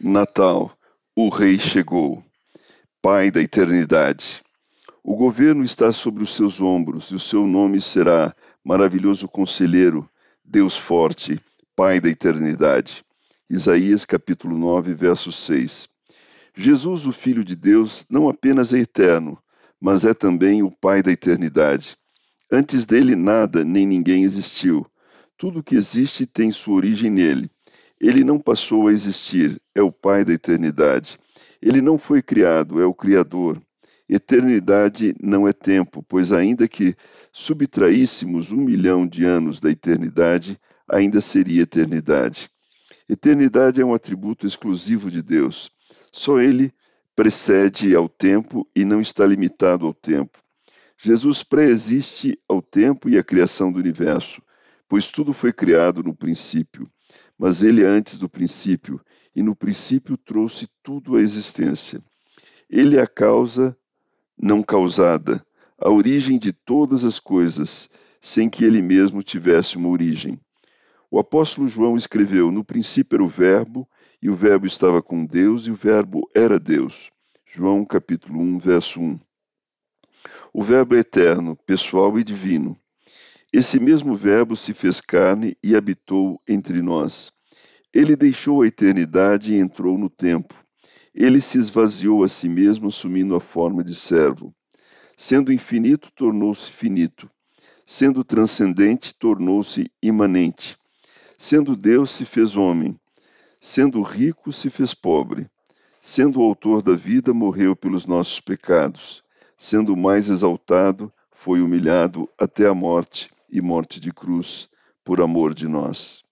Natal, o Rei chegou, Pai da eternidade. O governo está sobre os seus ombros e o seu nome será Maravilhoso Conselheiro, Deus Forte, Pai da eternidade. Isaías capítulo 9, verso 6. Jesus, o Filho de Deus, não apenas é eterno, mas é também o Pai da eternidade. Antes dele nada nem ninguém existiu. Tudo que existe tem sua origem nele. Ele não passou a existir, é o Pai da eternidade. Ele não foi criado, é o Criador. Eternidade não é tempo, pois ainda que subtraíssemos um milhão de anos da eternidade, ainda seria eternidade. Eternidade é um atributo exclusivo de Deus. Só Ele precede ao tempo e não está limitado ao tempo. Jesus pré-existe ao tempo e à criação do universo, pois tudo foi criado no princípio mas ele antes do princípio, e no princípio trouxe tudo à existência. Ele é a causa não causada, a origem de todas as coisas, sem que ele mesmo tivesse uma origem. O apóstolo João escreveu: No princípio era o Verbo, e o Verbo estava com Deus, e o Verbo era Deus. João capítulo 1, verso 1. O Verbo é eterno, pessoal e divino. Esse mesmo Verbo se fez carne e habitou entre nós. Ele deixou a eternidade e entrou no tempo. Ele se esvaziou a si mesmo, assumindo a forma de servo. Sendo infinito, tornou-se finito. Sendo transcendente, tornou-se imanente. Sendo Deus, se fez homem. Sendo rico, se fez pobre. Sendo o autor da vida, morreu pelos nossos pecados. Sendo mais exaltado, foi humilhado até a morte e morte de cruz por amor de nós.